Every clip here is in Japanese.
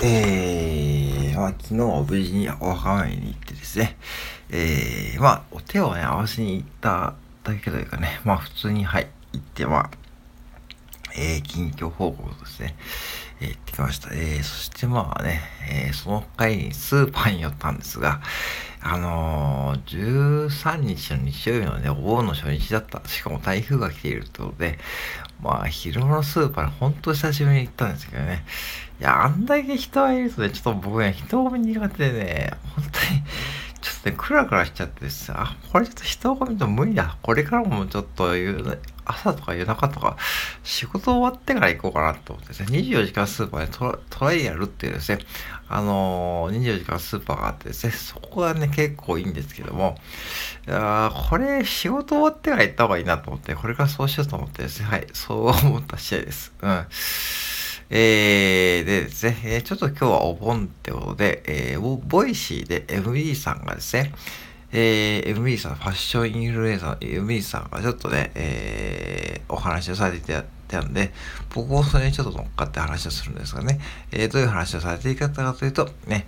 えー、まあ、昨日無事にお墓参りに行ってですね、えー、まあ、お手をね、合わせに行っただけというかね、まあ、普通に、はい、行って、まあ、えー、近況報告ですね、えー、行ってきました。えー、そしてまあね、えー、その帰りにスーパーに寄ったんですが、あのー、13日の日曜日のね、お盆の初日だった。しかも台風が来ているってことで、まあ、昼間のスーパーに本当久しぶりに行ったんですけどね。いや、あんだけ人がいるとね、ちょっと僕ね、人混み苦手でね、本当に、ちょっとね、クラクラしちゃってですあ、これちょっと人混みと無理だ。これからもちょっと朝とか夜中とか、仕事終わってから行こうかなと思ってですね、24時間スーパーでトライアルっていうですね、あのー、24時間スーパーがあってですね、そこがね、結構いいんですけども、いやこれ仕事終わってから行った方がいいなと思って、これからそうしようと思ってですね、はい、そう思った次第です。うん。えー、でですね、えー、ちょっと今日はお盆ってことで、えー、ボイシーで MD さんがですね、えー、MB さん、ファッションインフルエンサーの MB さんがちょっとね、えー、お話をされていたんで、僕もそれにちょっと乗っかって話をするんですがね、えー、どういう話をされていたかというと、ね、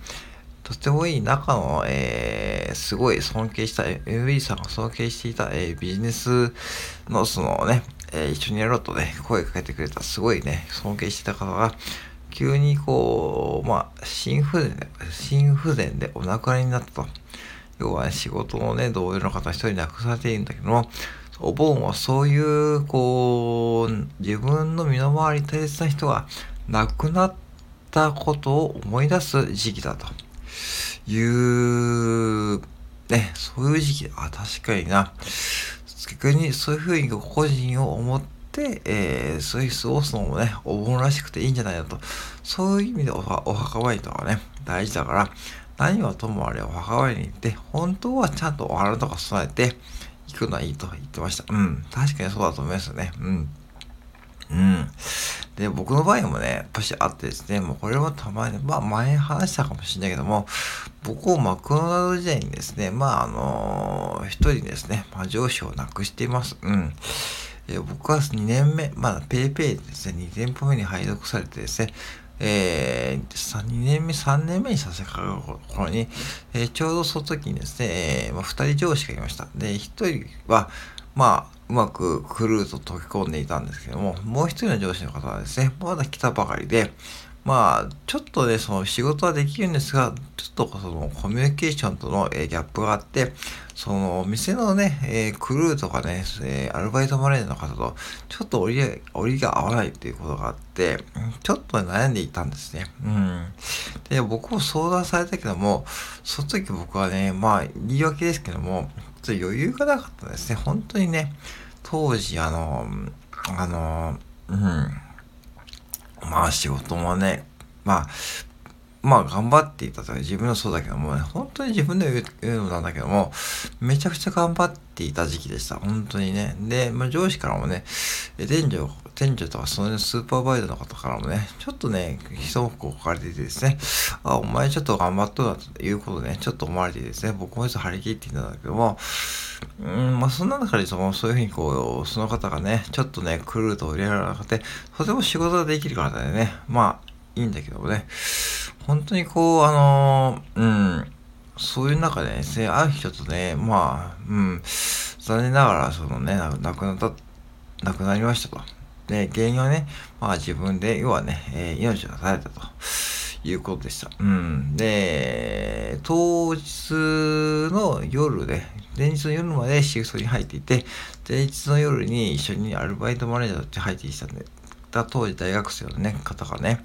とてもいい仲の、えー、すごい尊敬した、MB さんが尊敬していた、えー、ビジネスのそのね、えー、一緒にやろうとね、声かけてくれた、すごいね、尊敬してた方が、急にこう、まあ、心不全で、心不全でお亡くなりになったと。要は、ね、仕事のね、同僚の方一人亡くされているんだけども、お盆はそういう、こう、自分の身の回り大切な人が亡くなったことを思い出す時期だという、ね、そういう時期、あ、確かにな。逆にそういうふうに個人を思って、えー、そういう過ごすのもね、お盆らしくていいんじゃないのと。そういう意味でお墓参りとかね、大事だから、何はともあれお墓参りに行って、本当はちゃんとお花とか備えて行くのはいいと言ってました。うん。確かにそうだと思いますよね。うん。うん。で、僕の場合もね、やっぱしあってですね、もうこれはたまに、まあ前話したかもしれないけども、僕をマクドナルド時代にですね、まああのー、一人ですね、まあ上司を亡くしています。うん。え僕は2年目、まだ PayPay ですね、2店舗目に配属されてですね、えー、2年目、3年目にさせかかる頃に、えー、ちょうどその時にですね、えーまあ、2人上司がいました。で、1人は、まあ、うまくクルーと溶け込んでいたんですけども、もう一人の上司の方はですね、まだ来たばかりで、まあ、ちょっとね、その仕事はできるんですが、ちょっとそのコミュニケーションとの、え、ギャップがあって、その店のね、えー、クルーとかね、えー、アルバイトマネージャーの方と、ちょっと折り折りが合わないっていうことがあって、ちょっと悩んでいたんですね。うん。で、僕も相談されたけども、その時僕はね、まあ、言い訳ですけども、ちょっと余裕がなかったですね。本当にね、当時、あの、あの、うん。まあ仕事もね、まあ、まあ頑張っていたと自分のそうだけども、ね、本当に自分で言うのなんだけども、めちゃくちゃ頑張っていた時期でした。本当にね。で、まあ、上司からもね、店長、店長とかそのスーパーバイザーの方からもね、ちょっとね、一目置かれていてですね、あ、お前ちょっと頑張っとるなということね、ちょっと思われてですね、僕もちょっと張り切っていたんだけども、うん、まあそんな中でその、そういうふうにこう、その方がね、ちょっとね、来ると売り上げなくて、とても仕事ができる方でね、まあ、いいんだけどもね、本当にこう、あのー、うん、そういう中でですね、ある人とね、まあ、うん、残念ながら、そのね、亡くなった、亡くなりましたと。で、原因はね、まあ自分で、要はね、えー、命を絶たれたと。いうことでした。うん。で、当日の夜で、前日の夜までシフトに入っていて、前日の夜に一緒にアルバイトマネージャーとして入ってきたんで、た当時大学生のね、方がね、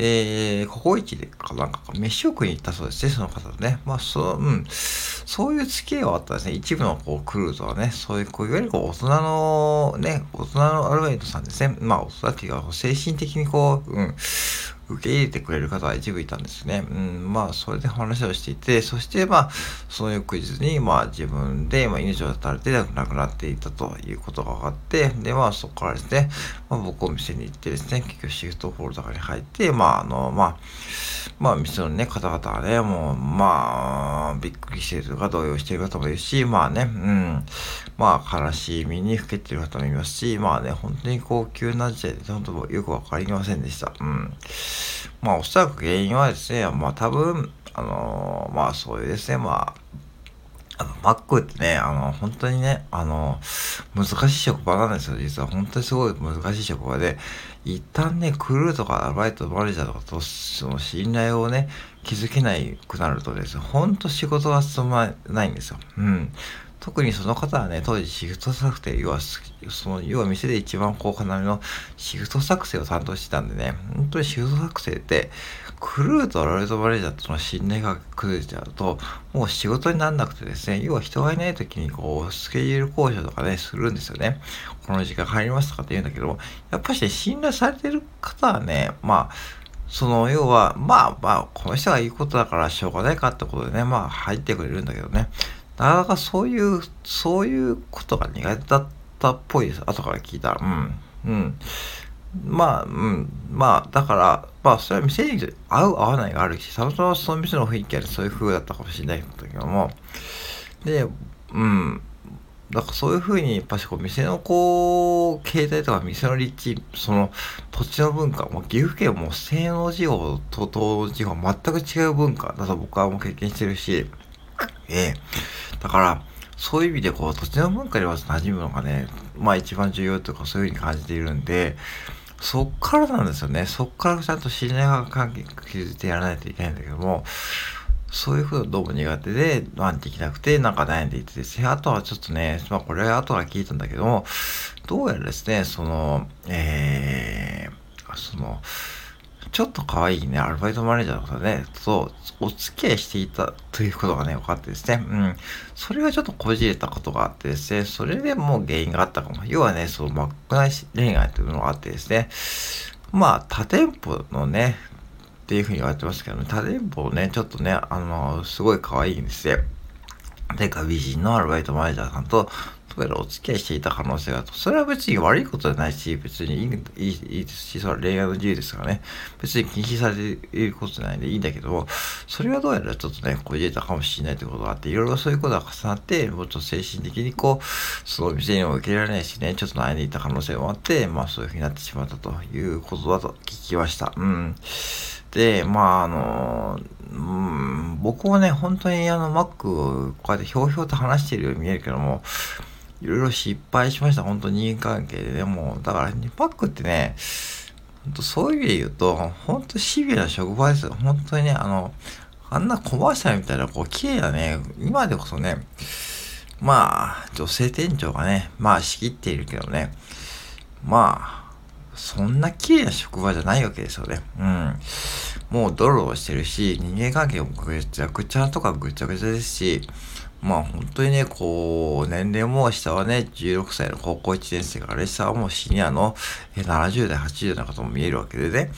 えー、ココイチでかなんか飯を食いに行ったそうですね、その方とね。まあ、そう、うん。そういう付き合いはあったですね。一部のこうクルーズはね、そういう、こういわゆるこう大人のね、大人のアルバイトさんですね。まあ、大人っていうか、精神的にこう、うん、受け入れてくれる方が一部いたんですね。うん、まあ、それで話をしていて、そして、まあ、その翌日に、まあ、自分で、まあ、命を絶たれて亡くなっていたということが分かって、で、まあ、そこからですね、まあ、僕お店に行ってですね、結局シフトホールドに入って、まあ、あの、まあ、まあ、店のね、方々はね、もう、まあ、びっくりしているとか動揺している方もいるし、まあね、うん、まあ、悲しみにふけている方もいますし、まあね、本当に高級な時代で、本当よくわかりませんでした。うん。まあ、おそらく原因はですね、まあ、多分、あのー、まあ、そういうですね、まあ、あの、マックってね、あの、本当にね、あの、難しい職場なんですよ、実は。本当にすごい難しい職場で、一旦ね、クルーとかアルバイト、マネージャーとかと、その信頼をね、築けないくなるとですね、本当仕事が進まないんですよ。うん。特にその方はね、当時シフト作成、要は、その、要は店で一番高価なのシフト作成を担当してたんでね、本当にシフト作成って、クルーとロイドマネージャーとの信頼が崩れちゃうと、もう仕事にならなくてですね、要は人がいない時にこう、スケジュール交渉とかね、するんですよね。この時間入りますとかって言うんだけど、やっぱしね、信頼されてる方はね、まあ、その、要は、まあまあ、この人が言うことだからしょうがないかってことでね、まあ入ってくれるんだけどね、なかなかそういう、そういうことが苦手だったっぽいです。後から聞いたら。うん。うん。まあ、うん。まあ、だから、まあ、それは店に合う合わないがあるし、たまたまその店の雰囲気はそういう風だったかもしれないんだけども、で、うん。だからそういう風に、やっぱしこう、店のこう、携帯とか店の立地、その土地の文化、もう岐阜県も西能地方と東地方全く違う文化だと僕はもう経験してるし、ええだから、そういう意味でこう、土地の文化には馴染むのがね、まあ一番重要というかそういうふうに感じているんで、そっからなんですよね。そっからちゃんと信頼関係築いてやらないといけないんだけども、そういうふうにどうも苦手で、まあできなくて、なんか悩んでいてですね。あとはちょっとね、まあこれは後から聞いたんだけども、どうやらですね、その、えー、その、ちょっと可愛いね、アルバイトマネージャーの方ね、とお付き合いしていたということがね、分かってですね、うん。それがちょっとこじれたことがあってですね、それでもう原因があったかも。要はね、その、マック内恋愛というのがあってですね、まあ、他店舗のね、っていうふうに言われてますけどね、他店舗をね、ちょっとね、あの、すごい可愛いんですよ。でか美人のアルバイトマネージャーさんとお付き合いしていた可能性があると。それは別に悪いことじゃないし、別にいいいいいいですし、それは恋愛の自由ですからね。別に禁止されていることじゃないんでいいんだけども、それはどうやらちょっとね、こじれたかもしれないということがあって、いろいろそういうことが重なって、もうちょっと精神的にこう、その店にも受けられないしね、ちょっと悩んでいた可能性もあって、まあそういうふうになってしまったということだと聞きました。うん。で、まああの、うん、僕もね、本当にあの、マック、こうやってひょうひょうと話しているように見えるけども、いろいろ失敗しました。本当に人間関係でね。も、だから、ニパックってね、本当そういう意味で言うと、本当シビアな職場ですよ。本当にね、あの、あんなコマーシャルみたいな、こう、綺麗なね、今でこそね、まあ、女性店長がね、まあ仕切っているけどね、まあ、そんな綺麗な職場じゃないわけですよね。うん。もうドロドロしてるし、人間関係もぐちゃぐちゃとかぐちゃぐちゃですし、まあ本当にね、こう、年齢も下はね、16歳の高校1年生から下はもうシニアの70代、80代の方も見えるわけでね、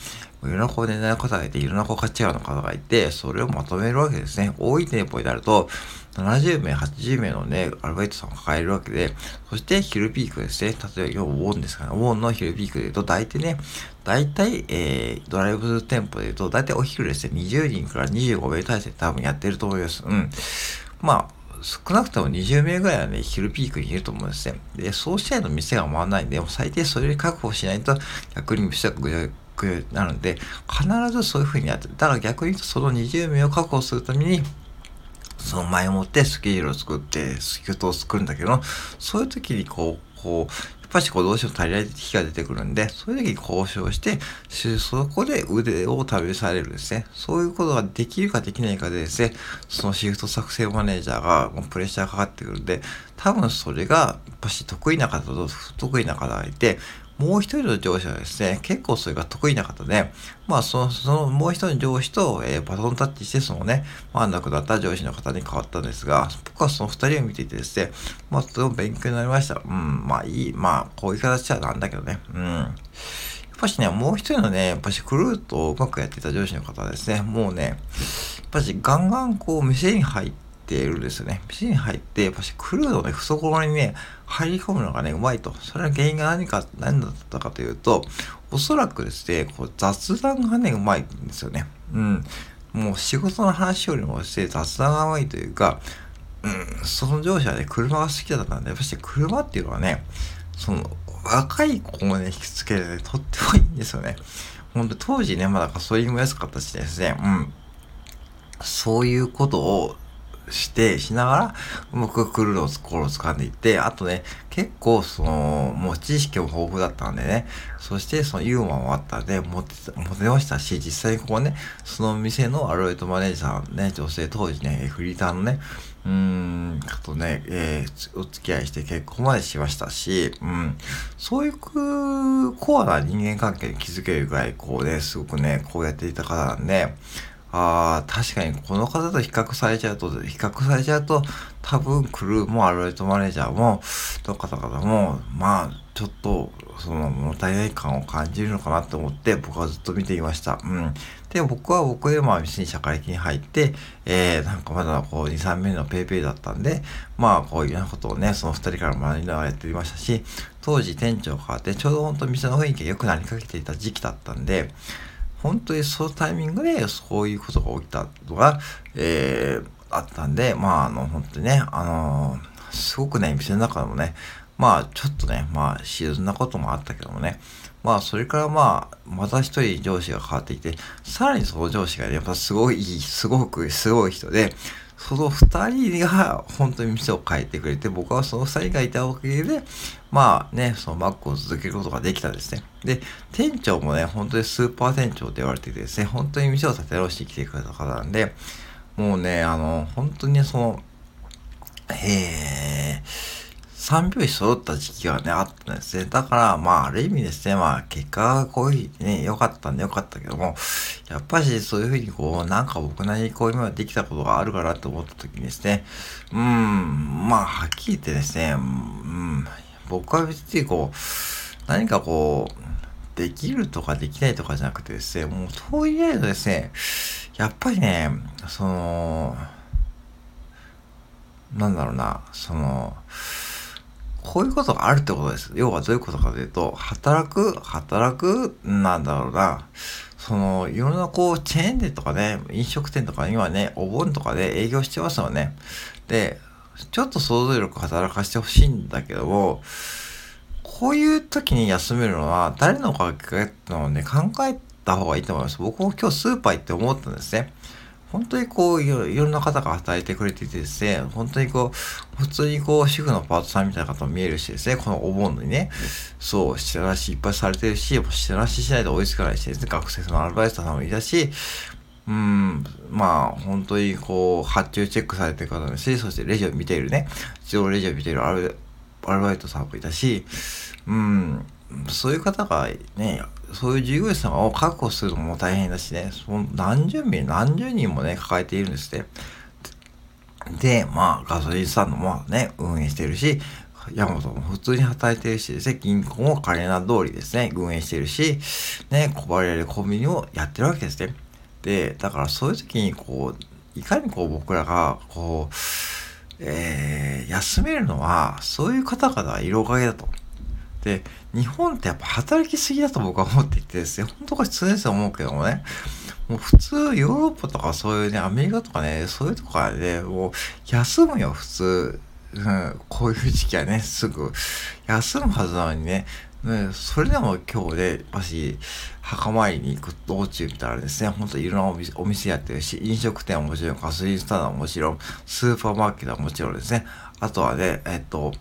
いろんなこう年代の方がいて、いろんなこう価値観の方がいて、それをまとめるわけですね。多い店舗になると、70名、80名のね、アルバイトさんを抱えるわけで、そして昼ピークですね。例えば、ウォンですからね。ウォンの昼ピークで言うと、大体ね、大体、えー、ドライブ店舗で言うと、大体お昼ですね、20人から25名体制多分やってると思います。うん。まあ、少なくとも20名ぐらいはね、昼ピークにいると思うんですね。で、そうしたいの店が回らないんで、もう最低それで確保しないと逆に店がぐちゃぐちゃなるんで、必ずそういうふうにやって。だから逆に言うとその20名を確保するために、その前をもってスケジュールを作って、スキュートを作るんだけど、そういう時にこう、こう、ぱしこうどうしても足りない日が出てくるんで、そういう時に交渉して、そこで腕を試されるですね。そういうことができるかできないかでですね、そのシフト作成マネージャーがもうプレッシャーかかってくるんで、多分それがやっぱし得意な方と不得意な方がいて、もう一人の上司はですね、結構それが得意な方で、まあその、そのもう一人の上司と、えー、バトンタッチして、そのね、まあ亡くなった上司の方に変わったんですが、僕はその二人を見ていてですね、まあとても勉強になりました。うん、まあいい、まあこういう形はなんだけどね、うん。やっぱしね、もう一人のね、やっぱしクルートをうまくやっていた上司の方はですね、もうね、やっぱしガンガンこう店に入って、ているんですよね。店に入って、やっぱしクルーのね、懐にね、入り込むのがね、うまいと。それは原因が何か、何だったかというと、おそらくですね、こう雑談がね、うまいんですよね。うん。もう仕事の話よりもして雑談が多いというか、うん、その上司はね、車が好きだったんで、やっぱし車っていうのはね、その、若い子をね、引きつけるね、とってもいいんですよね。ほんと当時ね、まだガソリンも安かったしですね、うん。そういうことをして、しながら、うまくクルーを心を掴んでいって、あとね、結構その、もう知識も豊富だったんでね、そしてそのユーモアもあったんで、モテ、モテましたし、実際にここね、その店のアロエイトマネージャーね、女性当時ね、フリーターのね、うーん、とね、えー、お付き合いして結婚までしましたし、うん、そういうコアな人間関係に気づけるぐらい、こうね、すごくね、こうやっていた方なんで、ああ、確かにこの方と比較されちゃうと、比較されちゃうと、多分クルーもアルバイトマネージャーも、の方々も、まあ、ちょっと、その物足りない感を感じるのかなと思って、僕はずっと見ていました。うん。で、僕は僕でまあ、店に社会的に入って、えー、なんかまだこう、2、3名のペイペイだったんで、まあ、こういうようなことをね、その2人から学びながらやっておりましたし、当時店長が変わって、ちょうど本当店の雰囲気が良くなりかけていた時期だったんで、本当にそのタイミングでそういうことが起きたのが、えー、あったんで、まあ、あの、本当にね、あのー、すごくね、店の中でもね、まあ、ちょっとね、まあ、シーズンなこともあったけどもね、まあ、それからまあ、また一人上司が変わっていて、さらにその上司がね、やっぱすごい、すごくすごい人で、その2人が本当に店を変えてくれて、僕はその2人がいたおかげで、まあね、そのマックを続けることができたんですね。で、店長もね、本当にスーパー店長って言われててですね、本当に店を立て直してきてくれた方なんで、もうね、あの、本当にその、へえ、三拍子揃った時期がね、あったんですね。だから、まあ、ある意味ですね、まあ、結果がこういうふうにね、良かったんで良かったけども、やっぱしそういうふうにこう、なんか僕なりにこう今までできたことがあるかなと思った時にですね、うーん、まあ、はっきり言ってですね、うん、僕は別にこう、何かこう、できるとかできないとかじゃなくてですね、もうとりあえずですね、やっぱりね、その、なんだろうな、その、こういうことがあるってことです。要はどういうことかというと、働く、働く、なんだろうな。その、いろんなこう、チェーン店とかね、飲食店とか今ね、お盆とかで営業してますよね。で、ちょっと想像力働かせてほしいんだけども、こういう時に休めるのは誰のおかげってのをね、考えた方がいいと思います。僕も今日スーパー行って思ったんですね。本当にこういろ、いろんな方が働いてくれていてですね、本当にこう、普通にこう、主婦のパートさんみたいな方も見えるしですね、このお盆にね、そう、下出しいっぱいされてるし、下出ししないと追いつかないしですね、学生のアルバイトさんもいたし、うん、まあ、本当にこう、発注チェックされてる方もいし、そしてレジを見ているね、自動レジを見ているアルバイトさんもいたし、うん、そういう方がね、そういう従業員さを確保するのも大変だしね、その何十名、何十人もね、抱えているんですね。で、まあ、ガソリンスタンドもね、運営してるし、山本も普通に働いてるしですね、銀行もカレナ通りですね、運営してるし、ね、配られるコンビニをやってるわけですね。で、だからそういう時に、こう、いかにこう僕らが、こう、えー、休めるのは、そういう方々がいるおかげだと。で、日本ってやっぱ働きすぎだと僕は思っていてですね、本当これ通ですと思うけどもね、もう普通ヨーロッパとかそういうね、アメリカとかね、そういうとこからね、もう休むよ、普通。うん、こういう時期はね、すぐ。休むはずなのにね、ね、それでも今日で、もし、墓参りに行く道中見たらですね、ほんといろんなお店お店やってるし、飲食店はもちろん、ガソリンスタンドはもちろん、スーパーマーケットはもちろんですね、あとはね、えっと、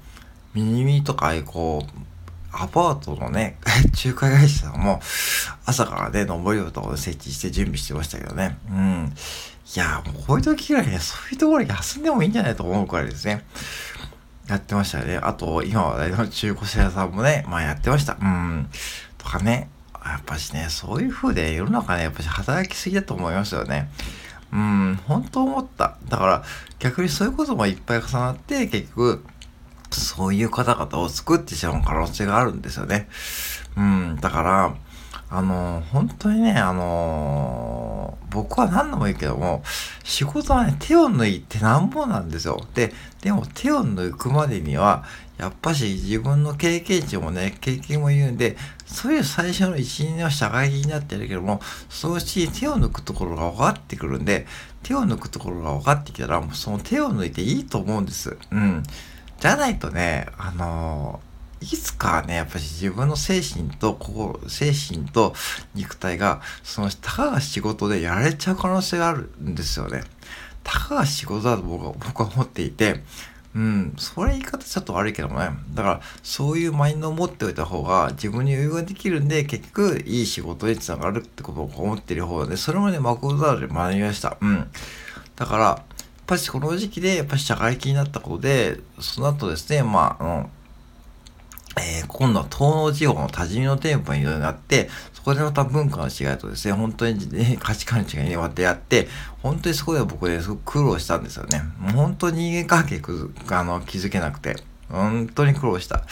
ミニミニとか、いこう、アパートのね、仲介会社さんも、朝からね、登りと設置して準備してましたけどね。うん。いや、もうこういう時ぐらいね、そういうところに休んでもいいんじゃないと思うくらいですね。やってましたね。あと、今話題の中古車屋さんもね、まあやってました。うん。とかね。やっぱしね、そういう風で世の中ね、やっぱし働きすぎだと思いますよね。うん、本当思った。だから、逆にそういうこともいっぱい重なって、結局、そういう方々を作ってしまう可能性があるんですよね。うん、だから、あの、本当にね、あの、僕は何度も言うけども、仕事はね、手を抜いてなんぼなんですよ。で、でも手を抜くまでには、やっぱし自分の経験値もね、経験も言うんで、そういう最初の一年は社会的になってるけども、そのうち手を抜くところが分かってくるんで、手を抜くところが分かってきたら、もうその手を抜いていいと思うんです。うん。じゃないとね、あの、いつかね、やっぱり自分の精神と心、精神と肉体が、その、たかが仕事でやられちゃう可能性があるんですよね。たかが仕事だと僕は僕は思っていて、うん、それ言い方ちょっと悪いけどもね。だから、そういうマインドを持っておいた方が自分に余裕ができるんで、結局、いい仕事につながるってことを思ってる方で、それまでマクドナルドで学びました。うん。だから、ぱりこの時期で、やっぱり社会的になったことで、その後ですね、まあ、あの、えー、今度は東農地方の多治見の店舗にいろいろなって、そこでまた文化の違いとですね、本当に、ね、価値観の違いにまたやって、本当にそこで僕ね、すごく苦労したんですよね。もう本当に人間関係くあの気づけなくて、本当に苦労した。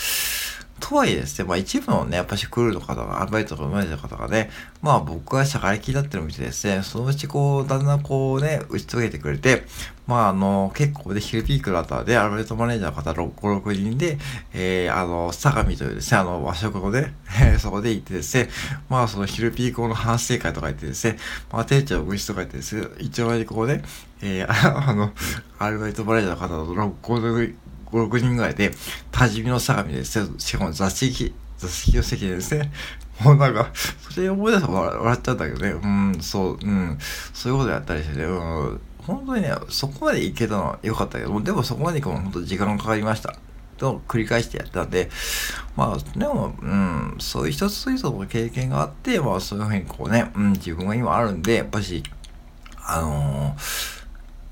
とはいえですね、まあ一部のね、やっぱしクールの方が、アルバイトとか生まれた方がね、まあ僕が社会的だってるのを見てですね、そのうちこう、だんだんこうね、打ち解けてくれて、まああの、結構で、昼ピークだったんで、アルバイトマネージャーの方5、6人で、えー、あの、相模というですね、あの、和食をね、そこで行ってですね、まあその昼ピーク後の反省会とか行ってですね、まあ店長愚痴とか言ってですね、一応にこうね、えー、あの、アルバイトマネージャーの方と5、5、6人ぐらいで、多治見の相模で、しかも座敷、座敷の席でですね、もうなんか、それ思い出すと笑っちゃったけどね、うん、そう、うん、そういうことやったりしてね、うん、本当にね、そこまでいけたのは良かったけど、でもそこまで行くのも本当時間がかかりました。と繰り返してやったんで、まあ、でも、うん、そういう一つ一つの経験があって、まあ、そういうふうにこうね、うん、自分が今あるんで、やっぱし、あのー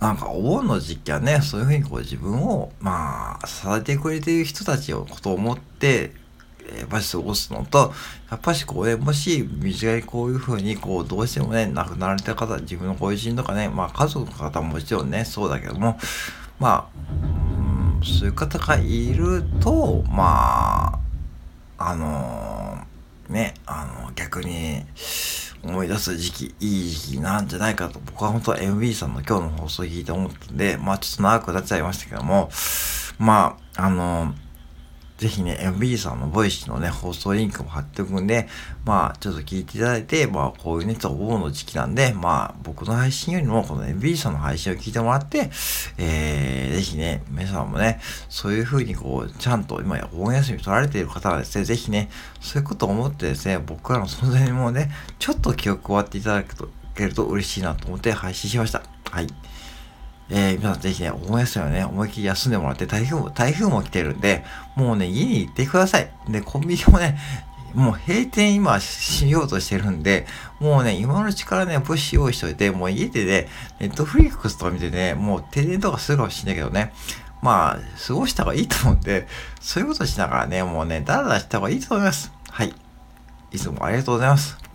なんかお盆の時期はね、そういうふうにこう自分を、まあ、支えてくれている人たちのことを思って、やっぱり過ごすのと、やっぱしこうね、もし身近にこういうふうにこう、どうしてもね、亡くなられた方、自分のご友人とかね、まあ家族の方ももちろんね、そうだけども、まあ、うん、そういう方がいると、まあ、あのー、ね、あの、逆に、思い出す時期、いい時期なんじゃないかと、僕は本当は MB さんの今日の放送を聞いて思ったんで、まあちょっと長くなっちゃいましたけども、まあ、あの、ぜひね、MB さんの Voicy のね、放送リンクも貼っておくんで、まあ、ちょっと聞いていただいて、まあ、こういうね、ちょっとお盆の時期なんで、まあ、僕の配信よりも、この MB さんの配信を聞いてもらって、えー、ぜひね、皆さんもね、そういう風にこう、ちゃんと今、お盆休み取られている方はですね、ぜひね、そういうことを思ってですね、僕らの存在にもね、ちょっと気を配っていただけると嬉しいなと思って配信しました。はい。えー、皆さんぜひね、お盆休みね、思いっきり休んでもらって、台風も、台風も来てるんで、もうね、家に行ってください。で、コンビニもね、もう閉店今しようとしてるんで、もうね、今のうちからね、物資用意しといて、もう家でね、ネットフリックスとか見てね、もう停電とかするかもしんないけどね、まあ、過ごした方がいいと思うんで、そういうことしながらね、もうね、だらだらした方がいいと思います。はい。いつもありがとうございます。